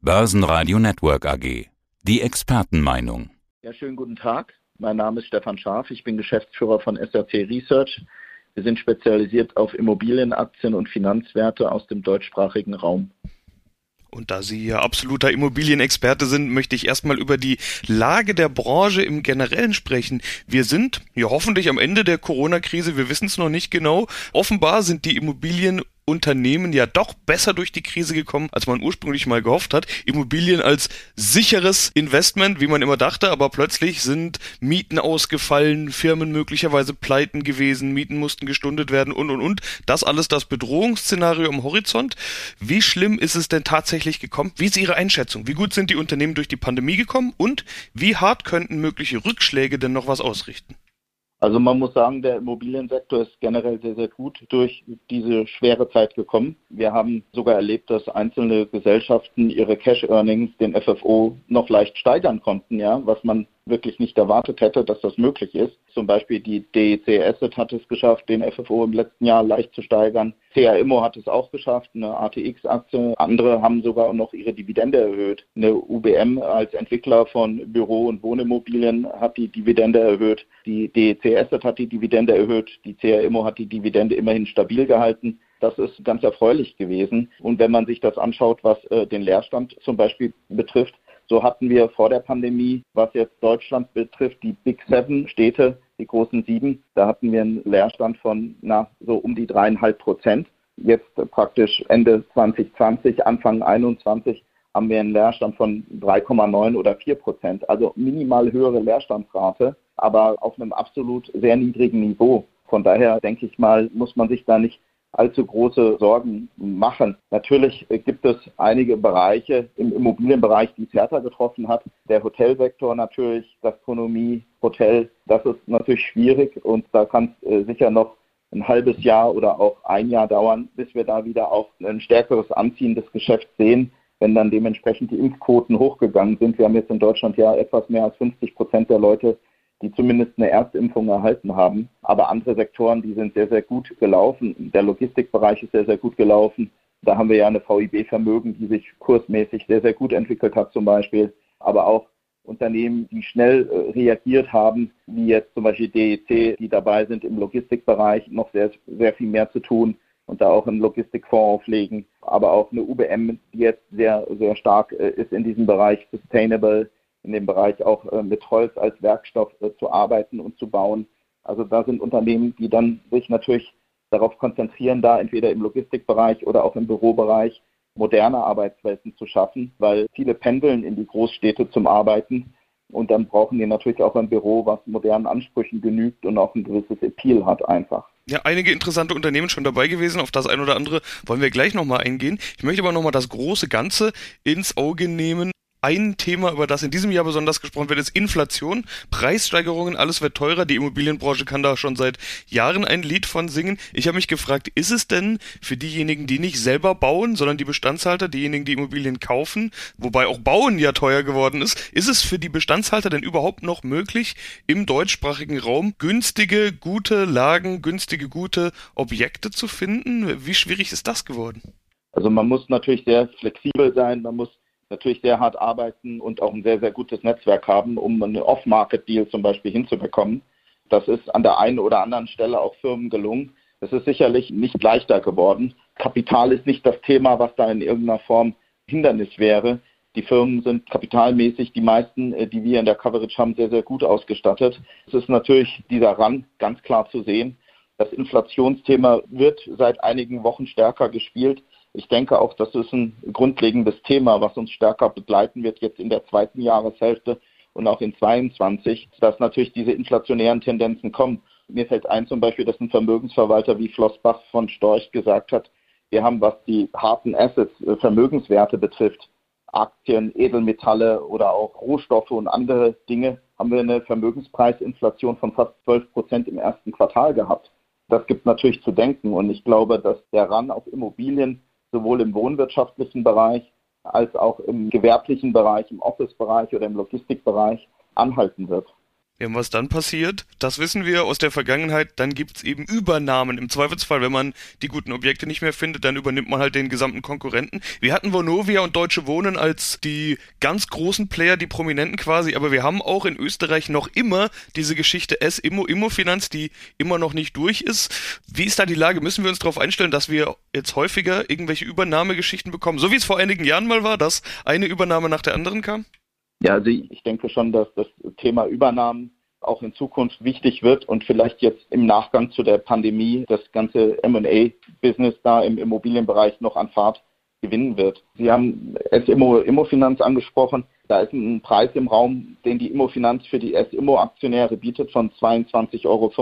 Börsenradio Network AG. Die Expertenmeinung. Ja, schönen guten Tag. Mein Name ist Stefan Scharf. Ich bin Geschäftsführer von SRC Research. Wir sind spezialisiert auf Immobilienaktien und Finanzwerte aus dem deutschsprachigen Raum. Und da Sie ja absoluter Immobilienexperte sind, möchte ich erstmal über die Lage der Branche im Generellen sprechen. Wir sind ja hoffentlich am Ende der Corona-Krise, wir wissen es noch nicht genau. Offenbar sind die Immobilien Unternehmen ja doch besser durch die Krise gekommen, als man ursprünglich mal gehofft hat. Immobilien als sicheres Investment, wie man immer dachte, aber plötzlich sind Mieten ausgefallen, Firmen möglicherweise pleiten gewesen, Mieten mussten gestundet werden und und und. Das alles das Bedrohungsszenario am Horizont. Wie schlimm ist es denn tatsächlich gekommen? Wie ist Ihre Einschätzung? Wie gut sind die Unternehmen durch die Pandemie gekommen und wie hart könnten mögliche Rückschläge denn noch was ausrichten? Also man muss sagen, der Immobiliensektor ist generell sehr, sehr gut durch diese schwere Zeit gekommen. Wir haben sogar erlebt, dass einzelne Gesellschaften ihre Cash Earnings, den FFO, noch leicht steigern konnten, ja, was man wirklich nicht erwartet hätte, dass das möglich ist. Zum Beispiel die DEC Asset hat es geschafft, den FFO im letzten Jahr leicht zu steigern. CA Immo hat es auch geschafft, eine ATX-Aktie. Andere haben sogar noch ihre Dividende erhöht. Eine UBM als Entwickler von Büro- und Wohnimmobilien hat die Dividende erhöht. Die DEC Asset hat die Dividende erhöht. Die CA Immo hat die Dividende immerhin stabil gehalten. Das ist ganz erfreulich gewesen. Und wenn man sich das anschaut, was äh, den Leerstand zum Beispiel betrifft, so hatten wir vor der Pandemie, was jetzt Deutschland betrifft, die Big Seven Städte, die großen sieben, da hatten wir einen Leerstand von na, so um die dreieinhalb Prozent. Jetzt praktisch Ende 2020, Anfang 21 haben wir einen Leerstand von 3,9 oder 4 Prozent. Also minimal höhere Leerstandsrate, aber auf einem absolut sehr niedrigen Niveau. Von daher denke ich mal, muss man sich da nicht allzu große Sorgen machen. Natürlich gibt es einige Bereiche im Immobilienbereich, die es härter getroffen hat. Der Hotelsektor natürlich, Gastronomie, Hotel, das ist natürlich schwierig und da kann es äh, sicher noch ein halbes Jahr oder auch ein Jahr dauern, bis wir da wieder auch ein stärkeres Anziehen des Geschäfts sehen, wenn dann dementsprechend die Impfquoten hochgegangen sind. Wir haben jetzt in Deutschland ja etwas mehr als 50 Prozent der Leute die zumindest eine Erstimpfung erhalten haben. Aber andere Sektoren, die sind sehr, sehr gut gelaufen. Der Logistikbereich ist sehr, sehr gut gelaufen. Da haben wir ja eine VIB-Vermögen, die sich kursmäßig sehr, sehr gut entwickelt hat zum Beispiel. Aber auch Unternehmen, die schnell äh, reagiert haben, wie jetzt zum Beispiel DEC, die dabei sind im Logistikbereich noch sehr, sehr viel mehr zu tun und da auch einen Logistikfonds auflegen. Aber auch eine UBM, die jetzt sehr, sehr stark äh, ist in diesem Bereich Sustainable in dem Bereich auch äh, mit Holz als Werkstoff äh, zu arbeiten und zu bauen. Also da sind Unternehmen, die dann sich natürlich darauf konzentrieren, da entweder im Logistikbereich oder auch im Bürobereich moderne Arbeitswelten zu schaffen, weil viele pendeln in die Großstädte zum Arbeiten und dann brauchen die natürlich auch ein Büro, was modernen Ansprüchen genügt und auch ein gewisses Appeal hat einfach. Ja, einige interessante Unternehmen schon dabei gewesen. Auf das ein oder andere wollen wir gleich nochmal eingehen. Ich möchte aber nochmal das große Ganze ins Auge nehmen ein Thema, über das in diesem Jahr besonders gesprochen wird, ist Inflation, Preissteigerungen, alles wird teurer. Die Immobilienbranche kann da schon seit Jahren ein Lied von singen. Ich habe mich gefragt, ist es denn für diejenigen, die nicht selber bauen, sondern die Bestandshalter, diejenigen, die Immobilien kaufen, wobei auch Bauen ja teuer geworden ist, ist es für die Bestandshalter denn überhaupt noch möglich, im deutschsprachigen Raum günstige, gute Lagen, günstige, gute Objekte zu finden? Wie schwierig ist das geworden? Also man muss natürlich sehr flexibel sein, man muss natürlich sehr hart arbeiten und auch ein sehr, sehr gutes Netzwerk haben, um einen Off-Market-Deal zum Beispiel hinzubekommen. Das ist an der einen oder anderen Stelle auch Firmen gelungen. Es ist sicherlich nicht leichter geworden. Kapital ist nicht das Thema, was da in irgendeiner Form Hindernis wäre. Die Firmen sind kapitalmäßig, die meisten, äh, die wir in der Coverage haben, sehr, sehr gut ausgestattet. Es ist natürlich dieser Run ganz klar zu sehen. Das Inflationsthema wird seit einigen Wochen stärker gespielt. Ich denke auch, das ist ein grundlegendes Thema, was uns stärker begleiten wird jetzt in der zweiten Jahreshälfte und auch in 22, dass natürlich diese inflationären Tendenzen kommen. Mir fällt ein zum Beispiel, dass ein Vermögensverwalter wie Flossbach von Storch gesagt hat, wir haben, was die harten Assets, äh, Vermögenswerte betrifft, Aktien, Edelmetalle oder auch Rohstoffe und andere Dinge, haben wir eine Vermögenspreisinflation von fast 12 Prozent im ersten Quartal gehabt. Das gibt natürlich zu denken und ich glaube, dass der Ran auf Immobilien sowohl im wohnwirtschaftlichen Bereich als auch im gewerblichen Bereich, im Office-Bereich oder im Logistikbereich anhalten wird. Ja, was dann passiert, das wissen wir aus der Vergangenheit, dann gibt's eben Übernahmen. Im Zweifelsfall, wenn man die guten Objekte nicht mehr findet, dann übernimmt man halt den gesamten Konkurrenten. Wir hatten Vonovia und Deutsche Wohnen als die ganz großen Player, die Prominenten quasi, aber wir haben auch in Österreich noch immer diese Geschichte S-Immo, Immofinanz, die immer noch nicht durch ist. Wie ist da die Lage? Müssen wir uns darauf einstellen, dass wir jetzt häufiger irgendwelche Übernahmegeschichten bekommen, so wie es vor einigen Jahren mal war, dass eine Übernahme nach der anderen kam? Ja, also ich denke schon, dass das Thema Übernahmen auch in Zukunft wichtig wird und vielleicht jetzt im Nachgang zu der Pandemie das ganze M&A-Business da im Immobilienbereich noch an Fahrt gewinnen wird. Sie haben S-Immo Immofinanz angesprochen. Da ist ein Preis im Raum, den die Immofinanz für die S-Immo-Aktionäre bietet von 22,25 Euro.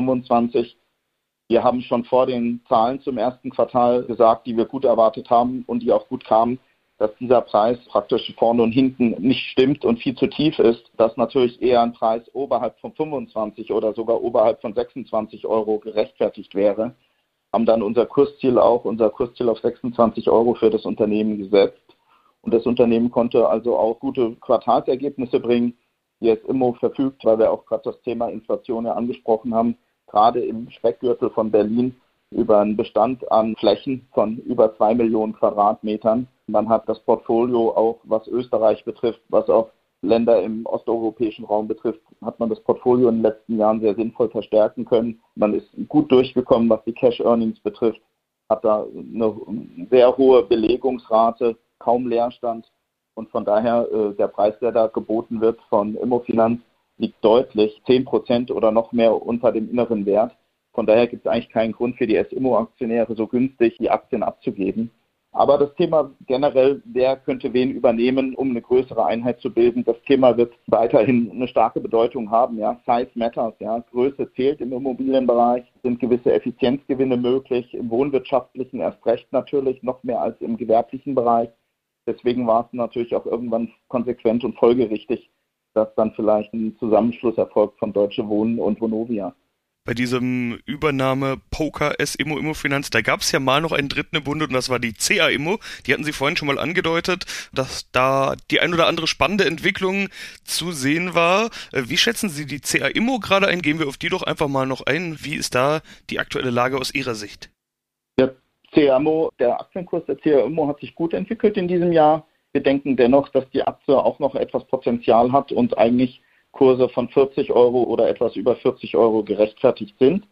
Wir haben schon vor den Zahlen zum ersten Quartal gesagt, die wir gut erwartet haben und die auch gut kamen, dass dieser Preis praktisch vorne und hinten nicht stimmt und viel zu tief ist, dass natürlich eher ein Preis oberhalb von 25 oder sogar oberhalb von 26 Euro gerechtfertigt wäre, haben dann unser Kursziel auch, unser Kursziel auf 26 Euro für das Unternehmen gesetzt. Und das Unternehmen konnte also auch gute Quartalsergebnisse bringen, die es immer verfügt, weil wir auch gerade das Thema Inflation ja angesprochen haben, gerade im Speckgürtel von Berlin über einen Bestand an Flächen von über zwei Millionen Quadratmetern. Man hat das Portfolio auch, was Österreich betrifft, was auch Länder im osteuropäischen Raum betrifft, hat man das Portfolio in den letzten Jahren sehr sinnvoll verstärken können. Man ist gut durchgekommen, was die Cash Earnings betrifft, hat da eine sehr hohe Belegungsrate, kaum Leerstand. Und von daher, äh, der Preis, der da geboten wird von Immofinanz, liegt deutlich 10 Prozent oder noch mehr unter dem inneren Wert. Von daher gibt es eigentlich keinen Grund für die SIMO-Aktionäre so günstig die Aktien abzugeben. Aber das Thema generell, wer könnte wen übernehmen, um eine größere Einheit zu bilden, das Thema wird weiterhin eine starke Bedeutung haben. Ja, Size matters. Ja, Größe zählt im Immobilienbereich, sind gewisse Effizienzgewinne möglich, im wohnwirtschaftlichen erst recht natürlich noch mehr als im gewerblichen Bereich. Deswegen war es natürlich auch irgendwann konsequent und folgerichtig, dass dann vielleicht ein Zusammenschluss erfolgt von Deutsche Wohnen und Vonovia bei diesem Übernahme Poker S Immo Immo Finanz, da gab es ja mal noch einen dritten im Bunde und das war die CA Immo. Die hatten Sie vorhin schon mal angedeutet, dass da die ein oder andere spannende Entwicklung zu sehen war. Äh, wie schätzen Sie die CA Immo gerade ein? Gehen wir auf die doch einfach mal noch ein. Wie ist da die aktuelle Lage aus Ihrer Sicht? Ja, CAMO, der Aktienkurs der CAMO hat sich gut entwickelt in diesem Jahr. Wir denken dennoch, dass die Aktie auch noch etwas Potenzial hat und eigentlich Kurse von 40 Euro oder etwas über 40 Euro gerechtfertigt sind.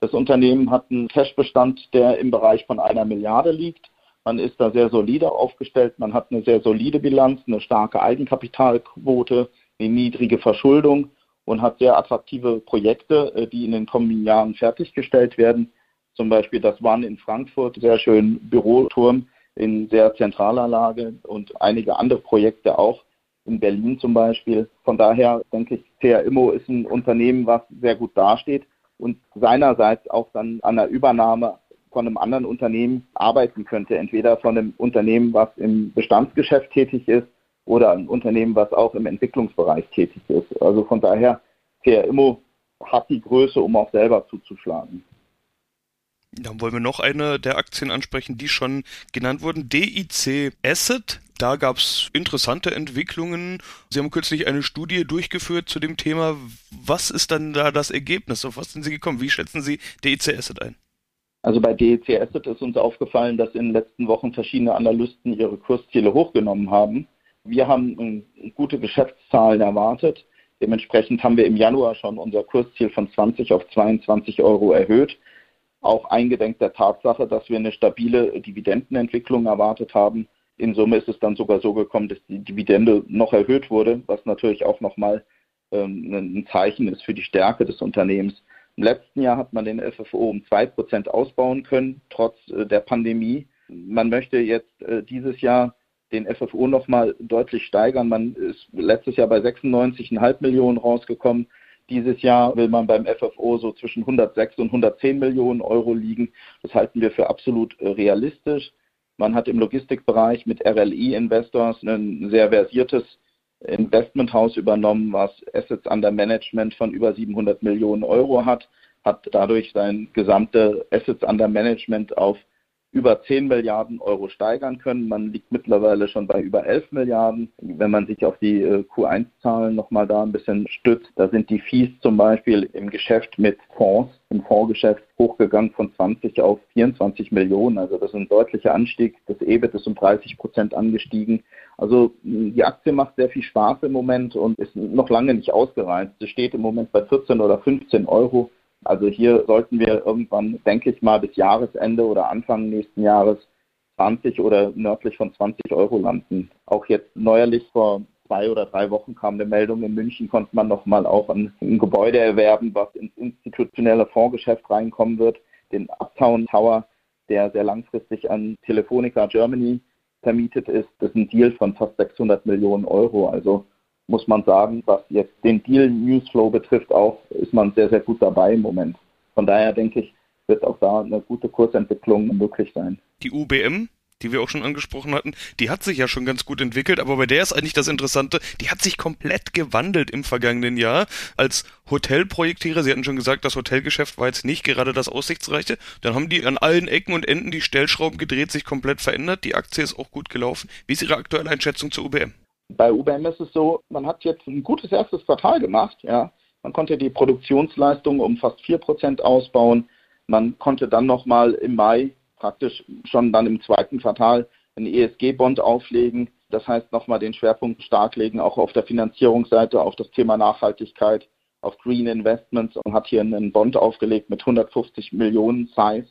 Das Unternehmen hat einen Cashbestand, der im Bereich von einer Milliarde liegt. Man ist da sehr solide aufgestellt. Man hat eine sehr solide Bilanz, eine starke Eigenkapitalquote, eine niedrige Verschuldung und hat sehr attraktive Projekte, äh, die in den kommenden Jahren fertiggestellt werden. Zum Beispiel das One in Frankfurt, sehr schön Büroturm in sehr zentraler Lage und einige andere Projekte auch in Berlin zum Beispiel. Von daher denke ich, CR ist ein Unternehmen, was sehr gut dasteht und seinerseits auch dann an der Übernahme von einem anderen Unternehmen arbeiten könnte. Entweder von einem Unternehmen, was im Bestandsgeschäft tätig ist oder ein Unternehmen, was auch im Entwicklungsbereich tätig ist. Also von daher, CR hat die Größe, um auch selber zuzuschlagen. Dann wollen wir noch eine der Aktien ansprechen, die schon genannt wurden. DIC Asset. Da gab es interessante Entwicklungen. Sie haben kürzlich eine Studie durchgeführt zu dem Thema. Was ist dann da das Ergebnis? Auf was sind Sie gekommen? Wie schätzen Sie DIC Asset ein? Also bei DIC Asset ist uns aufgefallen, dass in den letzten Wochen verschiedene Analysten ihre Kursziele hochgenommen haben. Wir haben gute Geschäftszahlen erwartet. Dementsprechend haben wir im Januar schon unser Kursziel von 20 auf 22 Euro erhöht auch eingedenk der Tatsache, dass wir eine stabile Dividendenentwicklung erwartet haben. In Summe ist es dann sogar so gekommen, dass die Dividende noch erhöht wurde, was natürlich auch nochmal ähm, ein Zeichen ist für die Stärke des Unternehmens. Im letzten Jahr hat man den FFO um zwei Prozent ausbauen können, trotz äh, der Pandemie. Man möchte jetzt äh, dieses Jahr den FFO nochmal deutlich steigern. Man ist letztes Jahr bei 96,5 Millionen rausgekommen. Dieses Jahr will man beim FFO so zwischen 106 und 110 Millionen Euro liegen. Das halten wir für absolut äh, realistisch. Man hat im Logistikbereich mit RLI Investors ein sehr versiertes Investmenthaus übernommen, was Assets under Management von über 700 Millionen Euro hat, hat dadurch sein gesamte Assets under Management auf über 10 Milliarden Euro steigern können. Man liegt mittlerweile schon bei über 11 Milliarden. Wenn man sich auf die äh, Q1-Zahlen nochmal da ein bisschen stützt, da sind die Fees zum Beispiel im Geschäft mit Fonds, im Fondsgeschäft hochgegangen von 20 auf 24 Millionen. Also das ist ein deutlicher Anstieg. Das EBIT ist um 30 Prozent angestiegen. Also die Aktie macht sehr viel Spaß im Moment und ist noch lange nicht ausgereizt. Sie steht im Moment bei 14 oder 15 Euro. Also hier sollten wir irgendwann, denke ich mal, bis Jahresende oder Anfang nächsten Jahres 20 oder nördlich von 20 Euro landen. Auch jetzt neuerlich vor zwei oder drei Wochen kam eine Meldung, in München konnte man nochmal auch ein, ein Gebäude erwerben, was ins institutionelle Fondsgeschäft reinkommen wird, den Uptown Tower, der sehr langfristig an Telefonica Germany vermietet ist. Das ist ein Deal von fast 600 Millionen Euro. Also muss man sagen, was jetzt den Deal-Newsflow betrifft, auch ist man sehr, sehr gut dabei im Moment. Von daher denke ich, wird auch da eine gute Kursentwicklung möglich sein. Die UBM, die wir auch schon angesprochen hatten, die hat sich ja schon ganz gut entwickelt, aber bei der ist eigentlich das Interessante, die hat sich komplett gewandelt im vergangenen Jahr als Hotelprojektierer. Sie hatten schon gesagt, das Hotelgeschäft war jetzt nicht gerade das Aussichtsreiche. Dann haben die an allen Ecken und Enden die Stellschrauben gedreht, sich komplett verändert. Die Aktie ist auch gut gelaufen. Wie ist Ihre aktuelle Einschätzung zur UBM? Bei UBM ist es so, man hat jetzt ein gutes erstes Quartal gemacht. Ja. Man konnte die Produktionsleistung um fast 4% ausbauen. Man konnte dann nochmal im Mai, praktisch schon dann im zweiten Quartal, einen ESG-Bond auflegen. Das heißt, nochmal den Schwerpunkt stark legen, auch auf der Finanzierungsseite, auf das Thema Nachhaltigkeit, auf Green Investments und hat hier einen Bond aufgelegt mit 150 Millionen Size.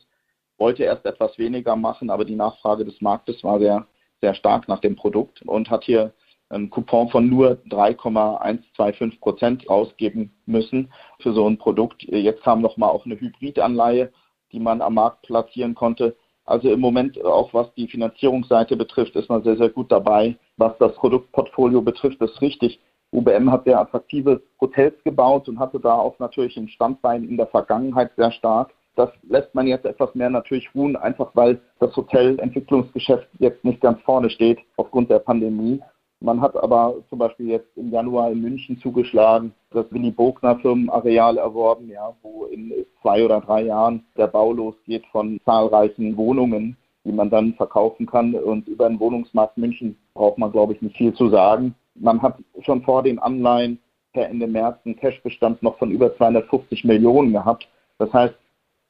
Wollte erst etwas weniger machen, aber die Nachfrage des Marktes war sehr, sehr stark nach dem Produkt und hat hier einen Coupon von nur 3,125 Prozent ausgeben müssen für so ein Produkt. Jetzt kam noch mal auch eine Hybridanleihe, die man am Markt platzieren konnte. Also im Moment, auch was die Finanzierungsseite betrifft, ist man sehr, sehr gut dabei. Was das Produktportfolio betrifft, ist richtig. UBM hat sehr attraktive Hotels gebaut und hatte da auch natürlich ein Standbein in der Vergangenheit sehr stark. Das lässt man jetzt etwas mehr natürlich ruhen, einfach weil das Hotelentwicklungsgeschäft jetzt nicht ganz vorne steht aufgrund der Pandemie. Man hat aber zum Beispiel jetzt im Januar in München zugeschlagen, das Willy Bogner Firmenareal erworben, ja, wo in zwei oder drei Jahren der Bau losgeht von zahlreichen Wohnungen, die man dann verkaufen kann. Und über den Wohnungsmarkt München braucht man, glaube ich, nicht viel zu sagen. Man hat schon vor den Anleihen per Ende März einen Cashbestand noch von über 250 Millionen gehabt. Das heißt,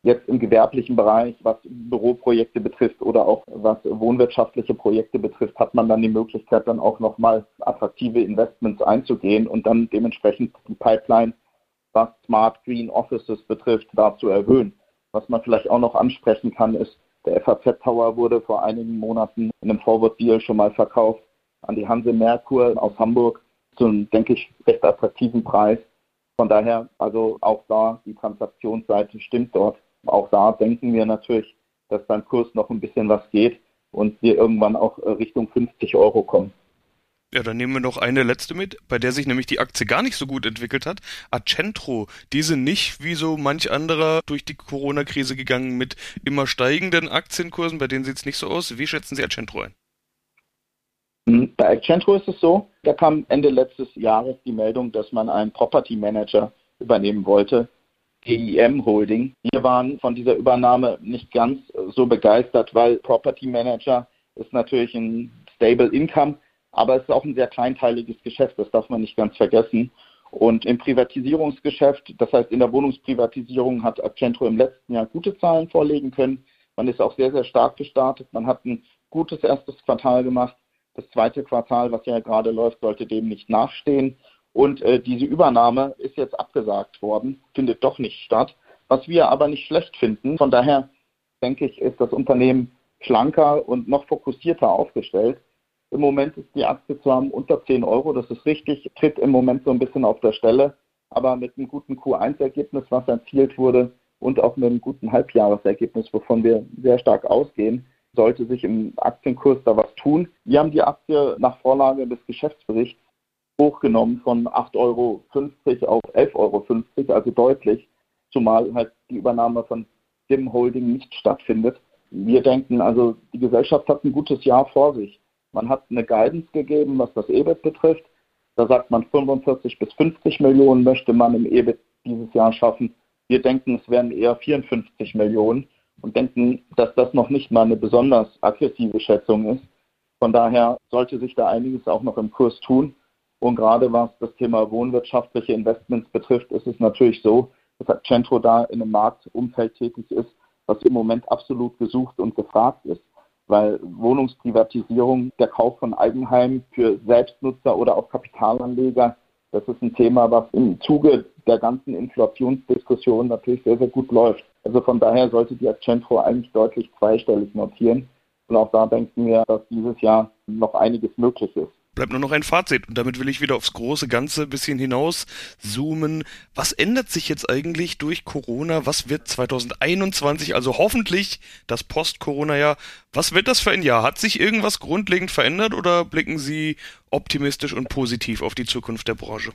jetzt im gewerblichen Bereich, was Büroprojekte betrifft oder auch was wohnwirtschaftliche Projekte betrifft, hat man dann die Möglichkeit, dann auch nochmal attraktive Investments einzugehen und dann dementsprechend die Pipeline, was Smart Green Offices betrifft, da zu erhöhen. Was man vielleicht auch noch ansprechen kann, ist, der FAZ Tower wurde vor einigen Monaten in einem Forward Deal schon mal verkauft an die Hanse Merkur aus Hamburg zu einem, denke ich, recht attraktiven Preis. Von daher, also auch da, die Transaktionsseite stimmt dort. Auch da denken wir natürlich, dass beim Kurs noch ein bisschen was geht und wir irgendwann auch äh, Richtung 50 Euro kommen. Ja, dann nehmen wir noch eine letzte mit, bei der sich nämlich die Aktie gar nicht so gut entwickelt hat. Accentro, diese nicht wie so manch anderer durch die Corona-Krise gegangen mit immer steigenden Aktienkursen, bei denen sieht es nicht so aus. Wie schätzen Sie Accentro ein? Hm, bei Accentro ist es so, da kam Ende letztes Jahres die Meldung, dass man einen Property Manager übernehmen wollte. GIM Holding. Wir waren von dieser Übernahme nicht ganz so begeistert, weil Property Manager ist natürlich ein Stable Income, aber es ist auch ein sehr kleinteiliges Geschäft, das darf man nicht ganz vergessen. Und im Privatisierungsgeschäft, das heißt in der Wohnungsprivatisierung, hat Accentro im letzten Jahr gute Zahlen vorlegen können. Man ist auch sehr, sehr stark gestartet. Man hat ein gutes erstes Quartal gemacht. Das zweite Quartal, was ja gerade läuft, sollte dem nicht nachstehen. Und äh, diese Übernahme ist jetzt abgesagt worden, findet doch nicht statt, was wir aber nicht schlecht finden. Von daher denke ich, ist das Unternehmen schlanker und noch fokussierter aufgestellt. Im Moment ist die Aktie zwar unter 10 Euro, das ist richtig, tritt im Moment so ein bisschen auf der Stelle, aber mit einem guten Q1-Ergebnis, was erzielt wurde, und auch mit einem guten Halbjahresergebnis, wovon wir sehr stark ausgehen, sollte sich im Aktienkurs da was tun. Wir haben die Aktie nach Vorlage des Geschäftsberichts hochgenommen von 8,50 Euro auf 11,50 Euro, also deutlich, zumal halt die Übernahme von Sim Holding nicht stattfindet. Wir denken also, die Gesellschaft hat ein gutes Jahr vor sich. Man hat eine Guidance gegeben, was das EBIT betrifft. Da sagt man 45 bis 50 Millionen möchte man im EBIT dieses Jahr schaffen. Wir denken, es werden eher 54 Millionen. und denken, dass das noch nicht mal eine besonders aggressive Schätzung ist. Von daher sollte sich da einiges auch noch im Kurs tun. Und gerade was das Thema wohnwirtschaftliche Investments betrifft, ist es natürlich so, dass Accentro da in einem Marktumfeld tätig ist, was im Moment absolut gesucht und gefragt ist. Weil Wohnungsprivatisierung, der Kauf von Eigenheimen für Selbstnutzer oder auch Kapitalanleger, das ist ein Thema, was im Zuge der ganzen Inflationsdiskussion natürlich sehr, sehr gut läuft. Also von daher sollte die Accentro eigentlich deutlich zweistellig notieren. Und auch da denken wir, dass dieses Jahr noch einiges möglich ist bleibt nur noch ein Fazit. Und damit will ich wieder aufs große Ganze ein bisschen hinaus zoomen. Was ändert sich jetzt eigentlich durch Corona? Was wird 2021, also hoffentlich das Post-Corona-Jahr, was wird das für ein Jahr? Hat sich irgendwas grundlegend verändert oder blicken Sie optimistisch und positiv auf die Zukunft der Branche?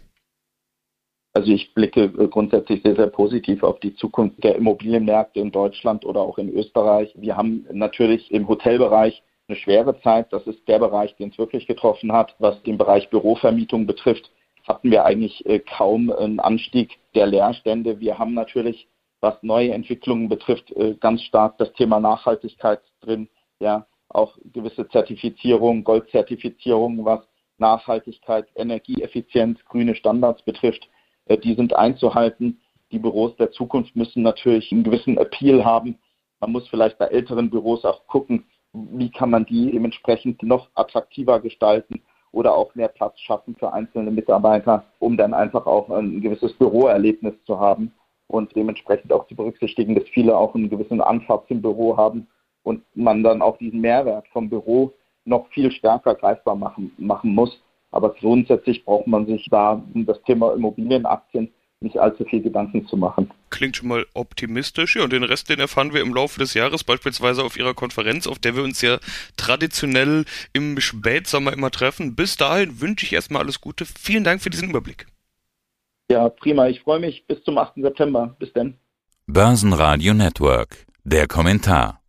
Also ich blicke äh, grundsätzlich sehr, sehr positiv auf die Zukunft der Immobilienmärkte in Deutschland oder auch in Österreich. Wir haben natürlich im Hotelbereich eine schwere Zeit. Das ist der Bereich, den es wirklich getroffen hat. Was den Bereich Bürovermietung betrifft, hatten wir eigentlich äh, kaum einen Anstieg der Leerstände. Wir haben natürlich, was neue Entwicklungen betrifft, äh, ganz stark das Thema Nachhaltigkeit drin. Ja, auch gewisse Zertifizierung, Goldzertifizierung, was Nachhaltigkeit, Energieeffizienz, grüne Standards betrifft, äh, die sind einzuhalten. Die Büros der Zukunft müssen natürlich einen gewissen Appeal haben. Man muss vielleicht bei älteren Büros auch gucken, wie kann man die dementsprechend noch attraktiver gestalten oder auch mehr Platz schaffen für einzelne Mitarbeiter, um dann einfach auch ein gewisses Büroerlebnis zu haben und dementsprechend auch zu berücksichtigen, dass viele auch einen gewissen Anfahrt zum Büro haben und man dann auch diesen Mehrwert vom Büro noch viel stärker greifbar machen, machen muss. Aber grundsätzlich braucht man sich da um das Thema Immobilienaktien nicht allzu viel Gedanken zu machen. Klingt schon mal optimistisch. Ja, und den Rest, den erfahren wir im Laufe des Jahres, beispielsweise auf Ihrer Konferenz, auf der wir uns ja traditionell im Spätsommer immer treffen. Bis dahin wünsche ich erstmal alles Gute. Vielen Dank für diesen Überblick. Ja, prima. Ich freue mich. Bis zum 8. September. Bis denn. Börsenradio Network. Der Kommentar.